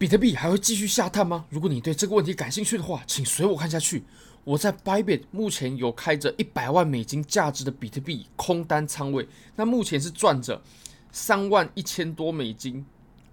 比特币还会继续下探吗？如果你对这个问题感兴趣的话，请随我看下去。我在 Bybit 目前有开着一百万美金价值的比特币空单仓位，那目前是赚着三万一千多美金，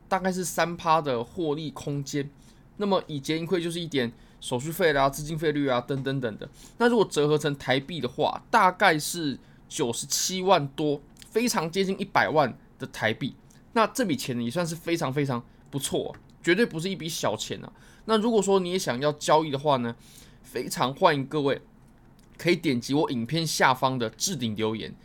大概是三趴的获利空间。那么以结盈亏就是一点手续费啦、资金费率啊等等等的。那如果折合成台币的话，大概是九十七万多，非常接近一百万的台币。那这笔钱，也算是非常非常不错，绝对不是一笔小钱啊。那如果说你也想要交易的话呢，非常欢迎各位可以点击我影片下方的置顶留言，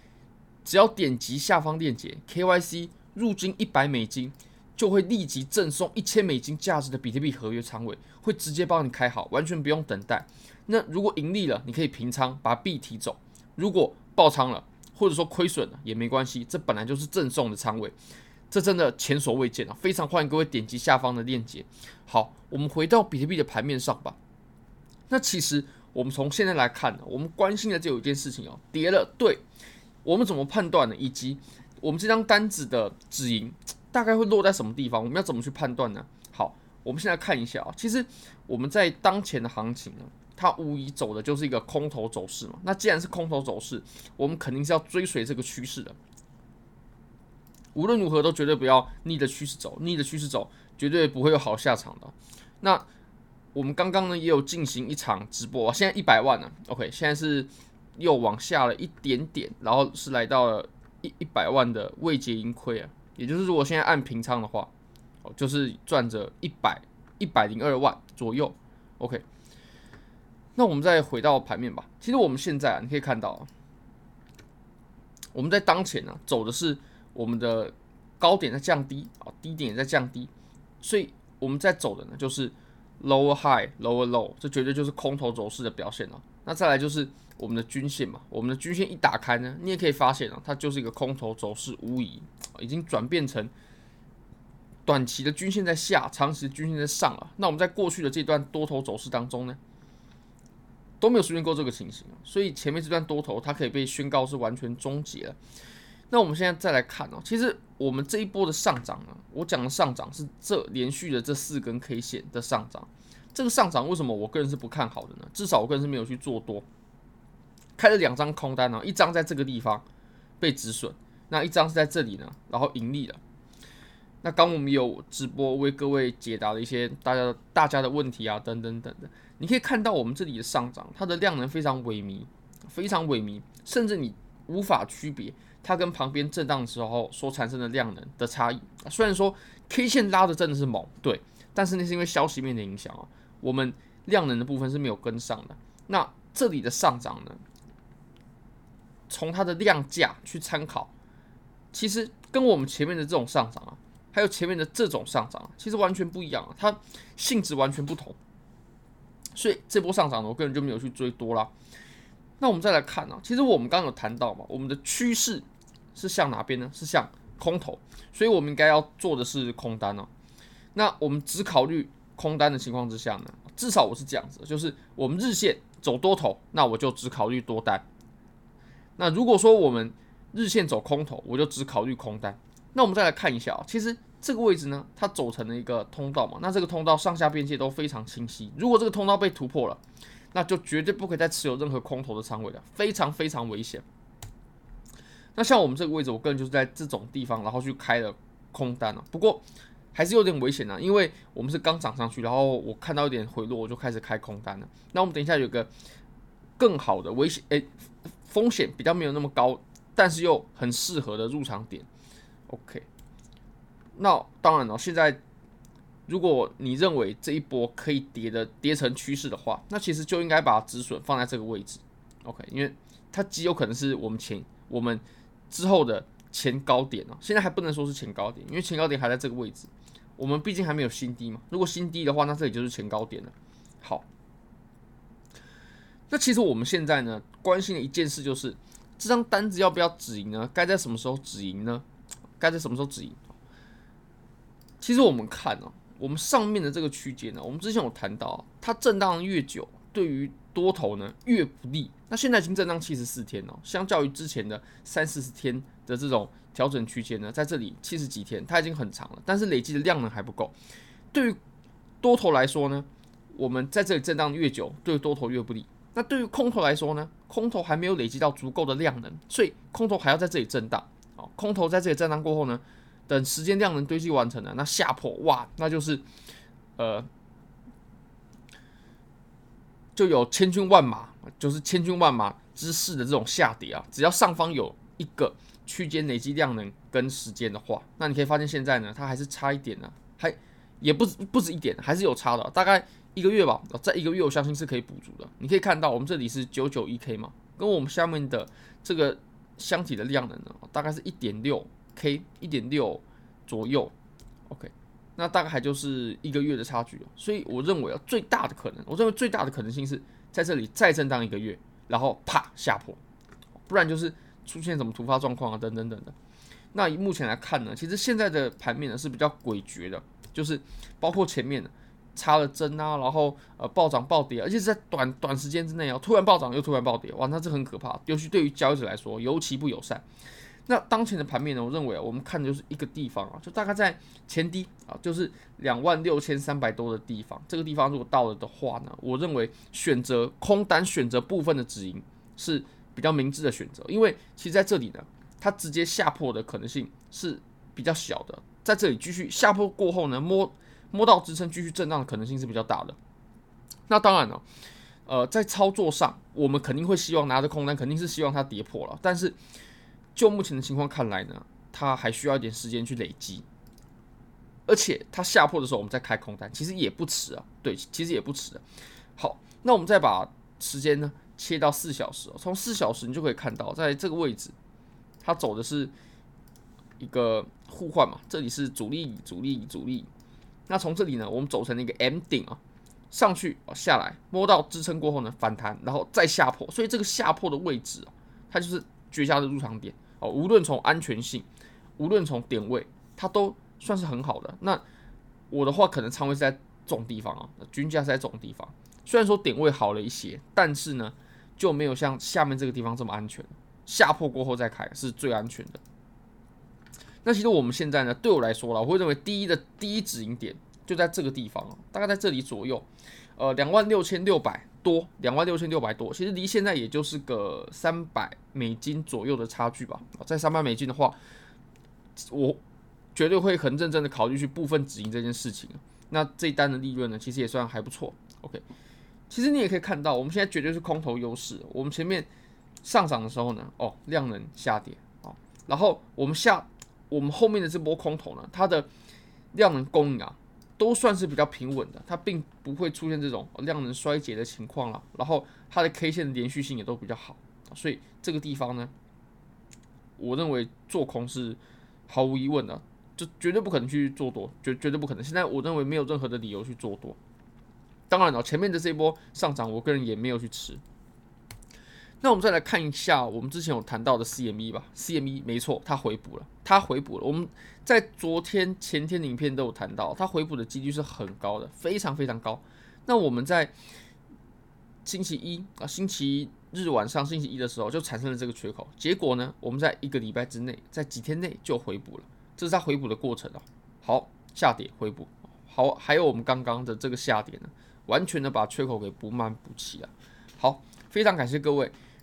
只要点击下方链接，KYC 入金一百美金，就会立即赠送一千美金价值的比特币合约仓位，会直接帮你开好，完全不用等待。那如果盈利了，你可以平仓把币提走；如果爆仓了，或者说亏损了也没关系，这本来就是赠送的仓位，这真的前所未见啊！非常欢迎各位点击下方的链接。好，我们回到比特币的盘面上吧。那其实我们从现在来看呢，我们关心的就有一件事情哦，跌了，对，我们怎么判断呢？以及我们这张单子的止盈大概会落在什么地方？我们要怎么去判断呢？好，我们现在看一下啊，其实我们在当前的行情呢，它无疑走的就是一个空头走势嘛。那既然是空头走势，我们肯定是要追随这个趋势的，无论如何都绝对不要逆着趋势走，逆着趋势走绝对不会有好下场的。那我们刚刚呢也有进行一场直播，现在一百万了，OK，现在是又往下了一点点，然后是来到了一一百万的未结盈亏啊，也就是如果现在按平仓的话，哦，就是赚着一百一百零二万左右，OK。那我们再回到盘面吧，其实我们现在啊，你可以看到，我们在当前呢走的是我们的高点在降低啊，低点也在降低，所以我们在走的呢就是。Lower high, lower low，这绝对就是空头走势的表现了。那再来就是我们的均线嘛，我们的均线一打开呢，你也可以发现啊，它就是一个空头走势，无疑已经转变成短期的均线在下，长期的均线在上了。那我们在过去的这段多头走势当中呢，都没有出现过这个情形，所以前面这段多头它可以被宣告是完全终结了。那我们现在再来看哦，其实我们这一波的上涨呢，我讲的上涨是这连续的这四根 K 线的上涨。这个上涨为什么我个人是不看好的呢？至少我个人是没有去做多，开了两张空单呢，一张在这个地方被止损，那一张是在这里呢，然后盈利了。那刚我们有直播为各位解答了一些大家大家的问题啊，等等等等，你可以看到我们这里的上涨，它的量能非常萎靡，非常萎靡，甚至你无法区别。它跟旁边震荡的时候所产生的量能的差异，虽然说 K 线拉的真的是猛，对，但是那是因为消息面的影响啊，我们量能的部分是没有跟上的。那这里的上涨呢，从它的量价去参考，其实跟我们前面的这种上涨啊，还有前面的这种上涨啊，其实完全不一样啊，它性质完全不同。所以这波上涨呢，我个人就没有去追多啦。那我们再来看啊，其实我们刚刚有谈到嘛，我们的趋势。是向哪边呢？是向空头，所以我们应该要做的是空单哦。那我们只考虑空单的情况之下呢，至少我是这样子，就是我们日线走多头，那我就只考虑多单。那如果说我们日线走空头，我就只考虑空单。那我们再来看一下啊，其实这个位置呢，它走成了一个通道嘛，那这个通道上下边界都非常清晰。如果这个通道被突破了，那就绝对不可以再持有任何空头的仓位了，非常非常危险。那像我们这个位置，我个人就是在这种地方，然后去开了空单了。不过还是有点危险啊，因为我们是刚涨上去，然后我看到一点回落，我就开始开空单了。那我们等一下有个更好的危险，诶，风险比较没有那么高，但是又很适合的入场点。OK，那当然了，现在如果你认为这一波可以跌的跌成趋势的话，那其实就应该把止损放在这个位置。OK，因为它极有可能是我们前我们。之后的前高点啊，现在还不能说是前高点，因为前高点还在这个位置，我们毕竟还没有新低嘛。如果新低的话，那这里就是前高点了。好，那其实我们现在呢，关心的一件事就是这张单子要不要止盈呢？该在什么时候止盈呢？该在什么时候止盈？其实我们看哦，我们上面的这个区间呢，我们之前有谈到，它震荡越久，对于多头呢越不利，那现在已经震荡七十四天了，相较于之前的三四十天的这种调整区间呢，在这里七十几天，它已经很长了，但是累积的量能还不够。对于多头来说呢，我们在这里震荡越久，对多头越不利。那对于空头来说呢，空头还没有累积到足够的量能，所以空头还要在这里震荡。好，空头在这里震荡过后呢，等时间量能堆积完成了，那下破哇，那就是呃，就有千军万马，就是千军万马之势的这种下跌啊。只要上方有一个区间累积量能跟时间的话，那你可以发现现在呢，它还是差一点呢，还也不不止一点，还是有差的，大概。一个月吧，在一个月我相信是可以补足的。你可以看到，我们这里是九九一 K 嘛，跟我们下面的这个箱体的量能呢，大概是一点六 K，一点六左右。OK，那大概还就是一个月的差距。所以我认为啊，最大的可能，我认为最大的可能性是在这里再震荡一个月，然后啪下破，不然就是出现什么突发状况啊，等等等等的。那以目前来看呢，其实现在的盘面呢是比较诡谲的，就是包括前面的。插了针啊，然后呃暴涨暴跌，而且是在短短时间之内啊，突然暴涨又突然暴跌，哇，那这很可怕，尤其对于交易者来说尤其不友善。那当前的盘面呢，我认为啊，我们看的就是一个地方啊，就大概在前低啊，就是两万六千三百多的地方，这个地方如果到了的话呢，我认为选择空单，选择部分的止盈是比较明智的选择，因为其实在这里呢，它直接下破的可能性是比较小的，在这里继续下破过后呢，摸。摸到支撑继续震荡的可能性是比较大的。那当然了，呃，在操作上，我们肯定会希望拿着空单，肯定是希望它跌破了。但是就目前的情况看来呢，它还需要一点时间去累积。而且它下破的时候，我们再开空单，其实也不迟啊。对，其实也不迟。好，那我们再把时间呢切到四小时，从四小时你就可以看到，在这个位置，它走的是一个互换嘛，这里是主力，主力，主力。那从这里呢，我们走成了一个 M 顶啊，上去啊，下来摸到支撑过后呢，反弹，然后再下破，所以这个下破的位置啊，它就是绝佳的入场点哦。无论从安全性，无论从点位，它都算是很好的。那我的话，可能仓位是在这种地方啊，均价是在这种地方。虽然说点位好了一些，但是呢，就没有像下面这个地方这么安全。下破过后再开是最安全的。那其实我们现在呢，对我来说啦，我会认为第一的第一止盈点就在这个地方，大概在这里左右，呃，两万六千六百多，两万六千六百多，其实离现在也就是个三百美金左右的差距吧。在三百美金的话，我绝对会很认真的考虑去部分止盈这件事情。那这一单的利润呢，其实也算还不错。OK，其实你也可以看到，我们现在绝对是空头优势。我们前面上涨的时候呢，哦，量能下跌啊，然后我们下。我们后面的这波空头呢，它的量能供应啊，都算是比较平稳的，它并不会出现这种量能衰竭的情况了。然后它的 K 线的连续性也都比较好，所以这个地方呢，我认为做空是毫无疑问的，就绝对不可能去做多，绝绝对不可能。现在我认为没有任何的理由去做多。当然了，前面的这波上涨，我个人也没有去吃。那我们再来看一下我们之前有谈到的 CME 吧，CME 没错，它回补了，它回补了。我们在昨天、前天影片都有谈到，它回补的几率是很高的，非常非常高。那我们在星期一啊，星期日晚上、星期一的时候就产生了这个缺口，结果呢，我们在一个礼拜之内，在几天内就回补了，这是它回补的过程啊。好，下跌回补，好，还有我们刚刚的这个下跌呢，完全的把缺口给补满补齐了。好，非常感谢各位。